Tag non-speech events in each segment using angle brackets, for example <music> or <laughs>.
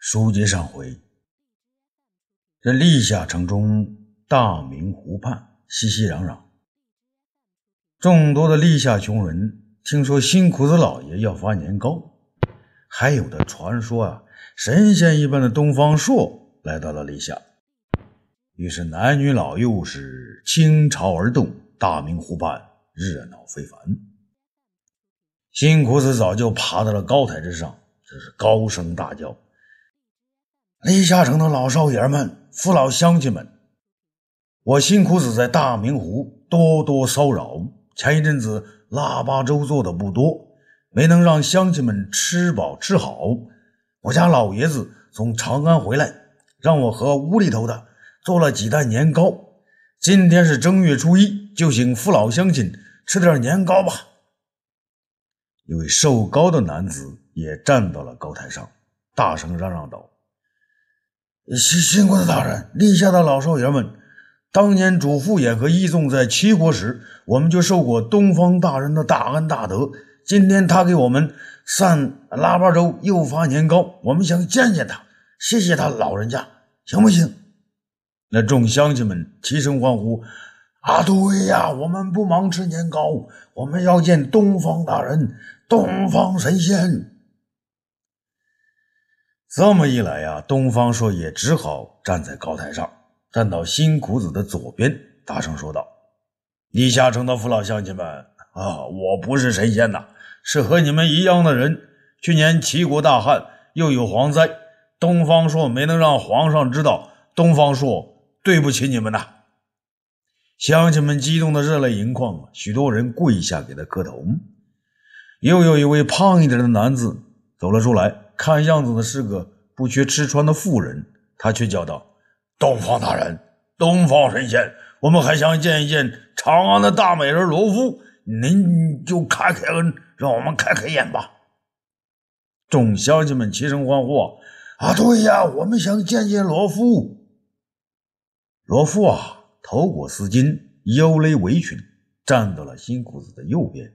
书接上回，这历下城中大明湖畔熙熙攘攘，众多的历下穷人听说新裤子老爷要发年糕，还有的传说啊，神仙一般的东方朔来到了历下，于是男女老幼是倾巢而动，大明湖畔热闹非凡。新裤子早就爬到了高台之上，这是高声大叫。历下城的老少爷们、父老乡亲们，我辛苦子在大明湖多多骚扰。前一阵子腊八粥做的不多，没能让乡亲们吃饱吃好。我家老爷子从长安回来，让我和屋里头的做了几袋年糕。今天是正月初一，就请父老乡亲吃点年糕吧。一位瘦高的男子也站到了高台上，大声嚷嚷道。辛辛苦的大人，立下的老少爷们，当年主父偃和义纵在齐国时，我们就受过东方大人的大恩大德。今天他给我们散腊八粥，又发年糕，我们想见见他，谢谢他老人家，行不行？那众乡亲们齐声欢呼：“啊，对呀，我们不忙吃年糕，我们要见东方大人，东方神仙。”这么一来呀，东方朔也只好站在高台上，站到辛苦子的左边，大声说道：“地下城的父老乡亲们啊，我不是神仙呐，是和你们一样的人。去年齐国大旱，又有蝗灾，东方朔没能让皇上知道，东方朔对不起你们呐。”乡亲们激动的热泪盈眶，许多人跪下给他磕头。又有一位胖一点的男子走了出来。看样子呢是个不缺吃穿的富人，他却叫道：“东方大人，东方神仙，我们还想见一见长安的大美人罗敷，您就开开恩，让我们开开眼吧。”众乡亲们齐声欢呼：“啊，对呀，我们想见见罗敷。”罗敷啊，头裹丝巾，腰勒围裙，站到了新裤子的右边。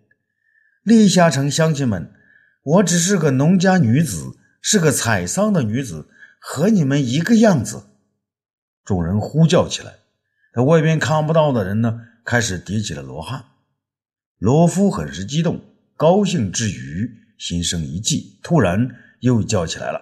立下城乡亲们。我只是个农家女子，是个采桑的女子，和你们一个样子。众人呼叫起来，在外边看不到的人呢，开始叠起了罗汉。罗夫很是激动，高兴之余心生一计，突然又叫起来了：“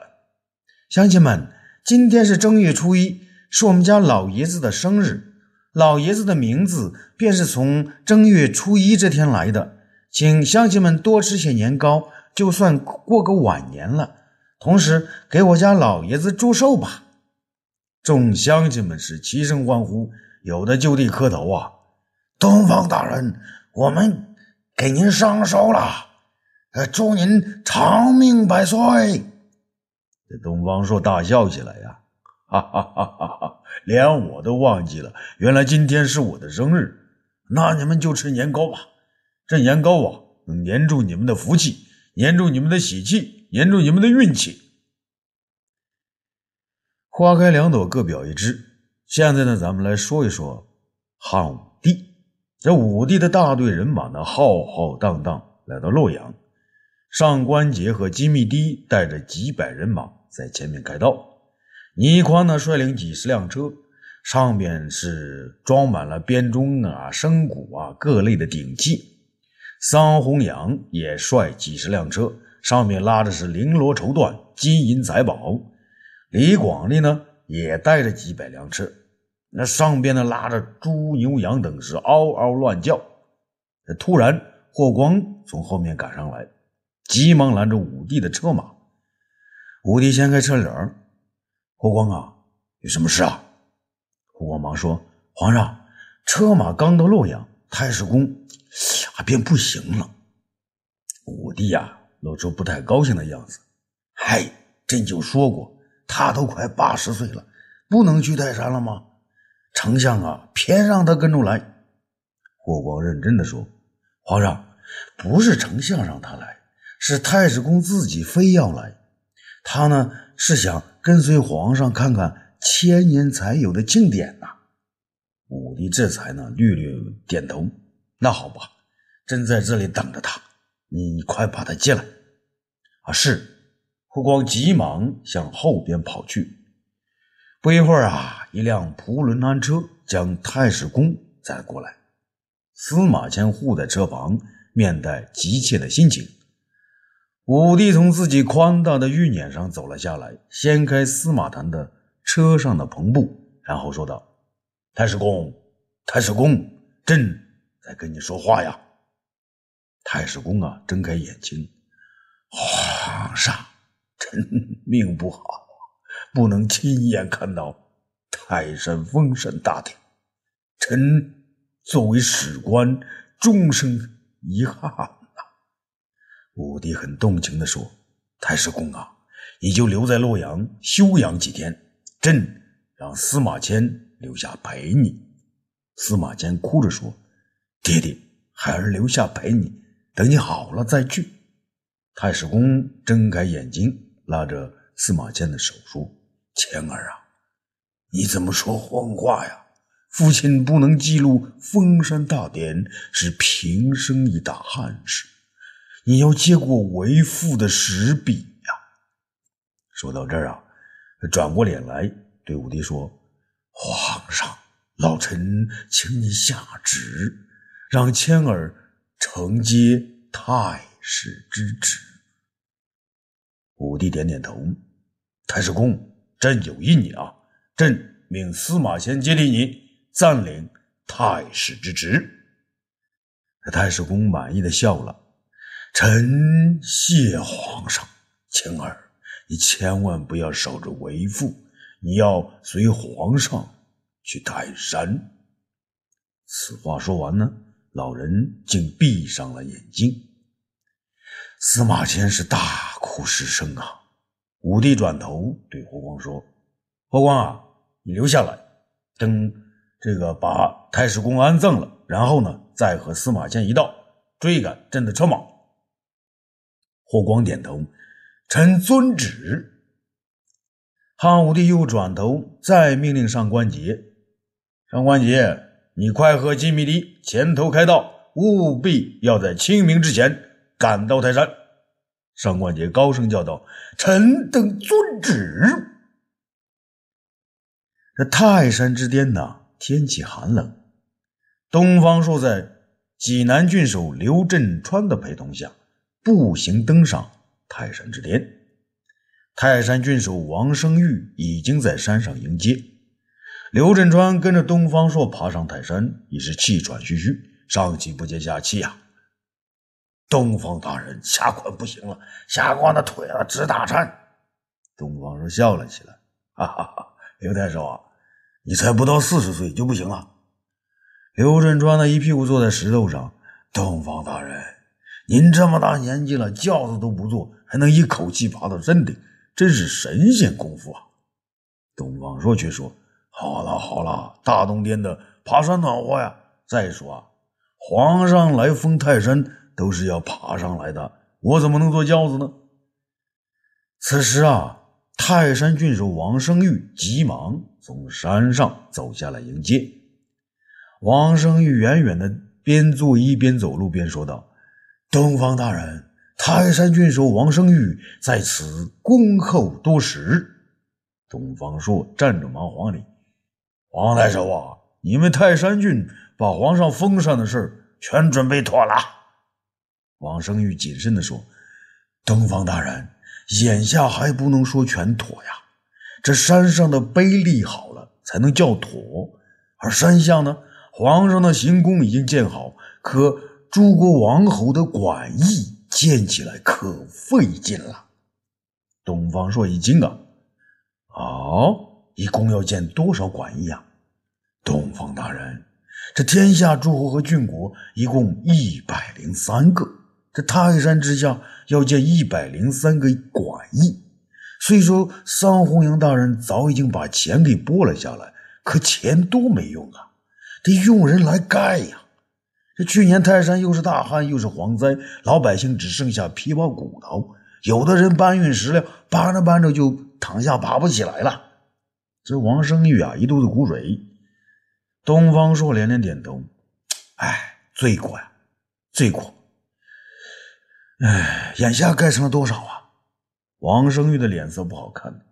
乡亲们，今天是正月初一，是我们家老爷子的生日，老爷子的名字便是从正月初一这天来的，请乡亲们多吃些年糕。”就算过个晚年了，同时给我家老爷子祝寿吧！众乡亲们是齐声欢呼，有的就地磕头啊！东方大人，我们给您上寿了，呃，祝您长命百岁！这东方朔大笑起来呀，哈哈哈哈哈！连我都忘记了，原来今天是我的生日。那你们就吃年糕吧，这年糕啊，能粘住你们的福气。粘住你们的喜气，粘住你们的运气。花开两朵，各表一枝。现在呢，咱们来说一说汉武帝。这武帝的大队人马呢，浩浩荡荡来到洛阳。上官桀和金密帝带着几百人马在前面开道。倪匡呢，率领几十辆车，上边是装满了编钟啊、笙鼓啊各类的鼎器。桑弘羊也率几十辆车，上面拉的是绫罗绸缎、金银财宝。李广利呢，也带着几百辆车，那上边呢拉着猪牛羊等，是嗷嗷乱叫。突然，霍光从后面赶上来，急忙拦着武帝的车马。武帝掀开车帘霍光啊，有什么事啊？”霍光忙说：“皇上，车马刚到洛阳，太史公啊。”便不行了。武帝呀，露出不太高兴的样子。嗨，朕就说过，他都快八十岁了，不能去泰山了吗？丞相啊，偏让他跟着来。霍光认真的说：“皇上，不是丞相让他来，是太史公自己非要来。他呢，是想跟随皇上看看千年才有的庆典呐。”武帝这才呢，略略点头。那好吧。朕在这里等着他，你快把他接来。啊，是，霍光急忙向后边跑去。不一会儿啊，一辆仆轮安车将太史公载过来。司马迁护在车旁，面带急切的心情。武帝从自己宽大的御辇上走了下来，掀开司马谈的车上的篷布，然后说道：“太史公，太史公，朕在跟你说话呀。”太史公啊，睁开眼睛：“皇上，臣命不好，不能亲眼看到泰山封禅大典，臣作为史官，终生遗憾呐。”武帝很动情地说：“太史公啊，你就留在洛阳休养几天，朕让司马迁留下陪你。”司马迁哭着说：“爹爹，孩儿留下陪你，等你好了再去。”太史公睁开眼睛，拉着司马迁的手说：“谦儿啊，你怎么说谎话呀？父亲不能记录封山大典，是平生一大憾事。”你要接过为父的石笔呀！说到这儿啊，转过脸来对武帝说：“皇上，老臣请你下旨，让谦儿承接太史之职。”武帝点点头：“太史公，朕有意你啊！朕命司马迁接替你，暂领太史之职。”太史公满意的笑了。臣谢皇上，晴儿，你千万不要守着为父，你要随皇上去泰山。此话说完呢，老人竟闭上了眼睛。司马迁是大哭失声啊！武帝转头对霍光说：“霍光啊，你留下来，等这个把太史公安葬了，然后呢，再和司马迁一道追赶朕的车马。”霍光点头，臣遵旨。汉武帝又转头再命令上官桀：“上官桀，你快和金米离前头开道，务必要在清明之前赶到泰山。”上官桀高声叫道：“臣等遵旨。”这泰山之巅呐，天气寒冷。东方朔在济南郡守刘振川的陪同下。步行登上泰山之巅，泰山郡守王生玉已经在山上迎接刘振川。跟着东方朔爬上泰山，已是气喘吁吁，上气不接下气呀！东方大人，下官不行了，下官的腿啊直打颤。东方朔笑了起来，哈哈哈！刘太守啊，你才不到四十岁就不行了？刘振川呢，一屁股坐在石头上。东方大人。您这么大年纪了，轿子都不坐，还能一口气爬到山顶，真是神仙功夫啊！东方朔却说：“好了好了，大冬天的爬山暖和呀。再说啊，皇上来封泰山都是要爬上来的，我怎么能坐轿子呢？”此时啊，泰山郡守王生玉急忙从山上走下来迎接。王生玉远远的边坐一边走路边说道。东方大人，泰山郡守王生玉在此恭候多时。东方朔站着忙皇礼：“王太守啊，你们泰山郡把皇上封禅的事全准备妥了。”王生玉谨慎地说：“东方大人，眼下还不能说全妥呀。这山上的碑立好了，才能叫妥；而山下呢，皇上的行宫已经建好，可……”诸国王侯的馆驿建起来可费劲了。东方朔一惊啊，哦，一共要建多少馆驿啊？东方大人，这天下诸侯和郡国一共一百零三个，这泰山之下要建一百零三个馆驿。虽说桑弘羊大人早已经把钱给拨了下来，可钱多没用啊，得用人来盖呀。这去年泰山又是大旱又是蝗灾，老百姓只剩下皮包骨头，有的人搬运石料，搬着搬着就躺下爬不起来了。这王生玉啊，一肚子苦水。东方朔连连点头：“哎，罪过呀，罪过！哎，眼下盖成了多少啊？王生玉的脸色不好看，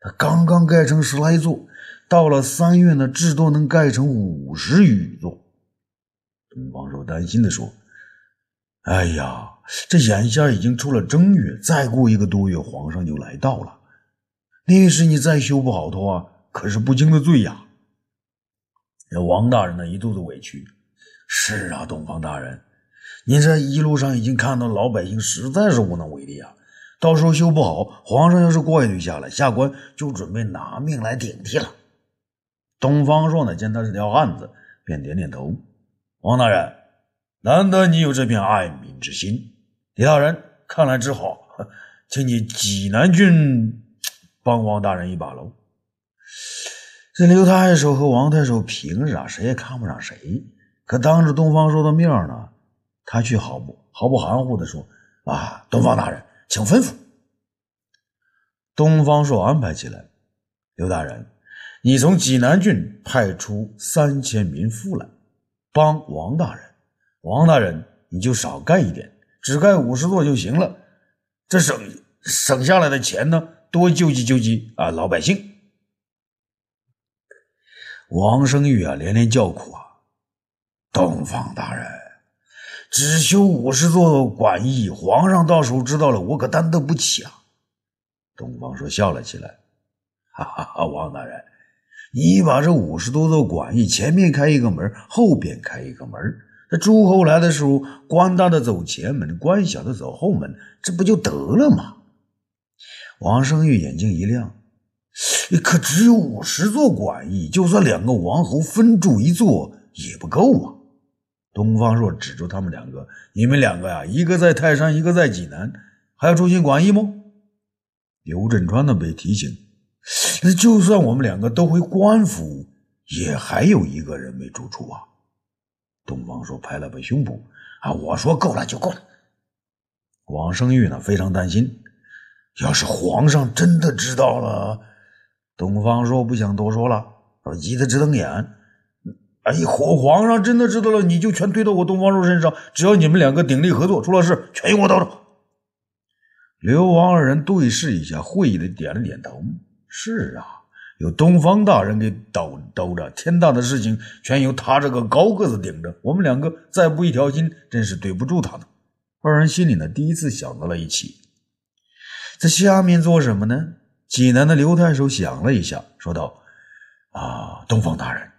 他刚刚盖成十来座，到了三月呢，至多能盖成五十余座。东方朔担心的说：“哎呀，这眼下已经出了正月，再过一个多月，皇上就来到了。那时你再修不好的话，可是不轻的罪呀。”王大人呢，一肚子委屈。是啊，东方大人，你这一路上已经看到老百姓实在是无能为力啊。到时候修不好，皇上要是怪罪下来，下官就准备拿命来顶替了。东方朔呢，见他是条汉子，便点点头。王大人，难得你有这片爱民之心。李大人，看来只好 <laughs> 请你济南郡帮王大人一把喽。这刘太守和王太守平日啊，谁也看不上谁，可当着东方朔的面呢，他却毫不毫不含糊的说：“啊，东方大人。”请吩咐。东方朔安排起来。刘大人，你从济南郡派出三千民夫来帮王大人。王大人，你就少盖一点，只盖五十座就行了。这省省下来的钱呢，多救济救济啊老百姓。王生玉啊，连连叫苦啊，东方大人。只修五十座馆驿，皇上到时候知道了，我可担得不起啊！东方说笑了起来，哈哈哈！王大人，你把这五十多座馆驿前面开一个门，后边开一个门，这诸侯来的时候，官大的走前门，官小的走后门，这不就得了吗？王生玉眼睛一亮，可只有五十座馆驿，就算两个王侯分住一座也不够啊！东方朔指住他们两个：“你们两个呀，一个在泰山，一个在济南，还要出行馆驿吗？”刘振川呢被提醒：“那就算我们两个都回官府，也还有一个人没住处啊。”东方朔拍了拍胸脯：“啊，我说够了就够了。”王生玉呢非常担心，要是皇上真的知道了，东方朔不想多说了，急得直瞪眼。哎，皇皇上真的知道了，你就全推到我东方朔身上。只要你们两个鼎力合作，出了事全由我兜着。刘王二人对视一下，会意的点了点头。是啊，有东方大人给兜兜着，天大的事情全由他这个高个子顶着。我们两个再不一条心，真是对不住他呢。二人心里呢，第一次想到了一起。在下面做什么呢？济南的刘太守想了一下，说道：“啊，东方大人。”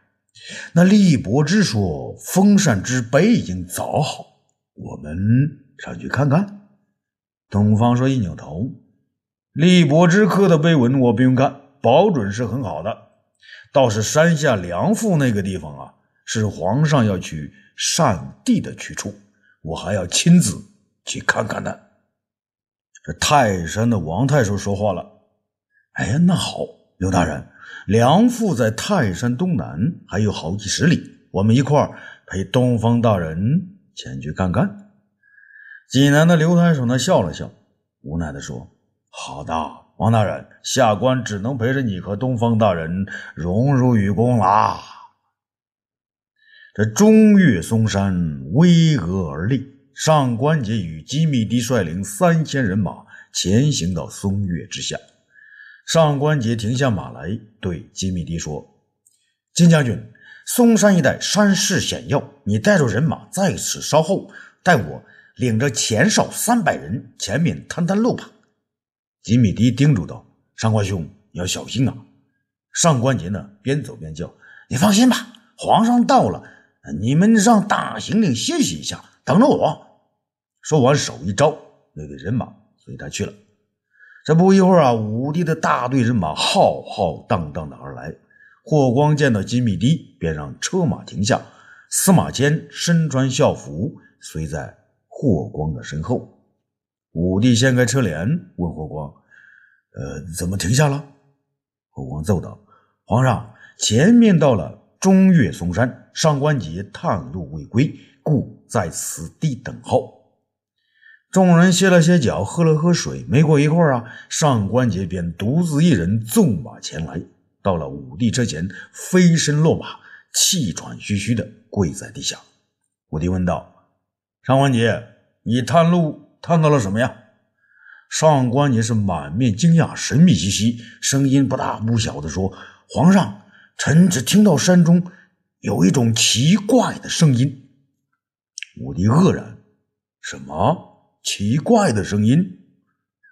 那厉伯之说封禅之碑已经凿好，我们上去看看。东方说一扭头，厉伯之刻的碑文我不用看，保准是很好的。倒是山下梁父那个地方啊，是皇上要去禅地的去处，我还要亲自去看看呢。这泰山的王太守说话了：“哎呀，那好，刘大人。”梁父在泰山东南还有好几十里，我们一块儿陪东方大人前去看看。济南的刘太守呢笑了笑，无奈的说：“好的，王大人，下官只能陪着你和东方大人荣辱与共啦。”这中岳嵩山巍峨而立，上官桀与机密帝率领三千人马前行到松岳之下。上官桀停下马来，对金密帝说：“金将军，嵩山一带山势险要，你带着人马在此稍后，待我领着前哨三百人前面探探路吧。”金密帝叮嘱道：“上官兄，要小心啊！”上官桀呢，边走边叫：“你放心吧，皇上到了，你们让大行令歇息一下，等着我。”说完，手一招，那队人马随他去了。这不一会儿啊，武帝的大队人马浩浩荡荡的而来。霍光见到金密帝，便让车马停下。司马迁身穿校服，随在霍光的身后。武帝掀开车帘，问霍光：“呃，怎么停下了？”霍光奏道：“皇上，前面到了中岳嵩山，上官桀探路未归，故在此地等候。”众人歇了歇脚，喝了喝水。没过一会儿啊，上官桀便独自一人纵马前来，到了武帝车前，飞身落马，气喘吁吁的跪在地下。武帝问道：“上官桀，你探路探到了什么呀？”上官也是满面惊讶，神秘兮兮，声音不大不小的说：“皇上，臣只听到山中有一种奇怪的声音。”武帝愕然：“什么奇怪的声音？”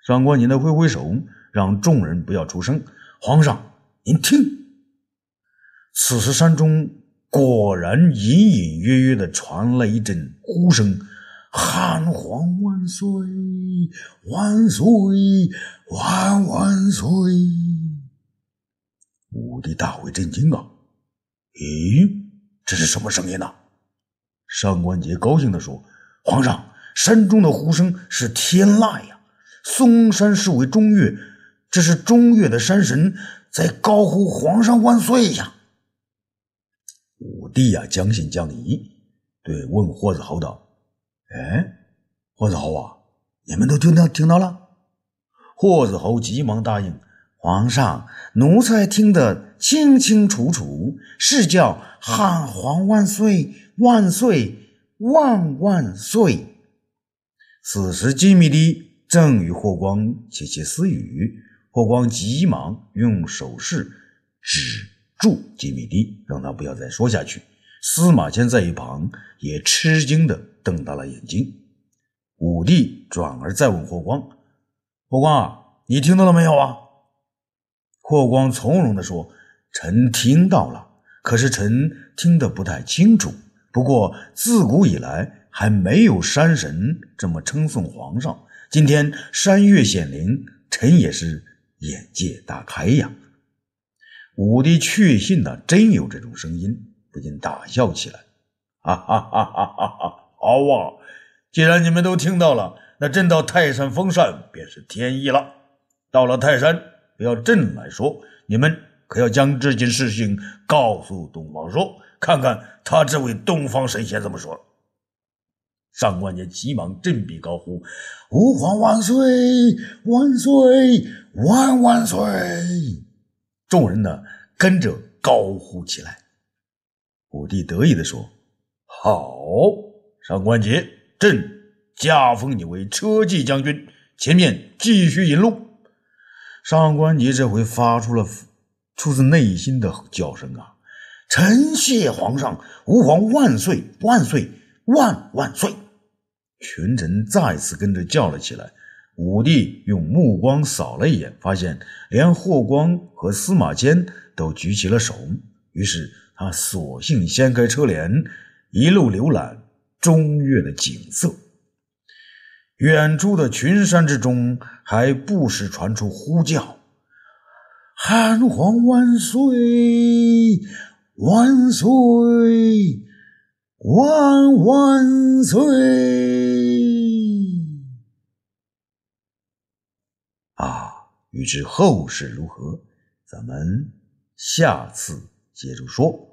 上官宁的挥挥手，让众人不要出声。皇上，您听，此时山中果然隐隐约约的传来一阵呼声。汉皇万岁！万岁！万万岁！武帝大为震惊啊！咦，这是什么声音呢？上官桀高兴地说：“皇上，山中的呼声是天籁呀！嵩山是为中岳，这是中岳的山神在高呼皇上万岁呀！”武帝呀，将信将疑，对问霍子豪道。哎，霍子豪啊，你们都听到听到了？霍子豪急忙答应：“皇上，奴才听得清清楚楚，是叫汉皇万岁万岁万万岁。”此时，金密帝正与霍光窃窃私语，霍光急忙用手势止住金密帝，让他不要再说下去。司马迁在一旁也吃惊的瞪大了眼睛。武帝转而再问霍光：“霍光啊，你听到了没有啊？”霍光从容的说：“臣听到了，可是臣听得不太清楚。不过自古以来还没有山神这么称颂皇上。今天山岳显灵，臣也是眼界大开呀。”武帝确信的真有这种声音。不禁大笑起来，哈哈哈哈哈哈！好啊，既然你们都听到了，那朕到泰山封禅便是天意了。到了泰山，不要朕来说，你们可要将这件事情告诉东方朔，看看他这位东方神仙怎么说。上官桀急忙振臂高呼：“吾皇万岁！万岁！万万岁！”众人呢，跟着高呼起来。武帝得意地说：“好，上官桀，朕加封你为车骑将军，前面继续引路。”上官桀这回发出了出自内心的叫声啊！臣谢皇上，吾皇万岁万岁万万岁！群臣再次跟着叫了起来。武帝用目光扫了一眼，发现连霍光和司马迁都举起了手，于是。他索性掀开车帘，一路浏览中岳的景色。远处的群山之中，还不时传出呼叫：“汉皇万岁，万岁，万万岁！”啊，欲知后事如何，咱们下次接着说。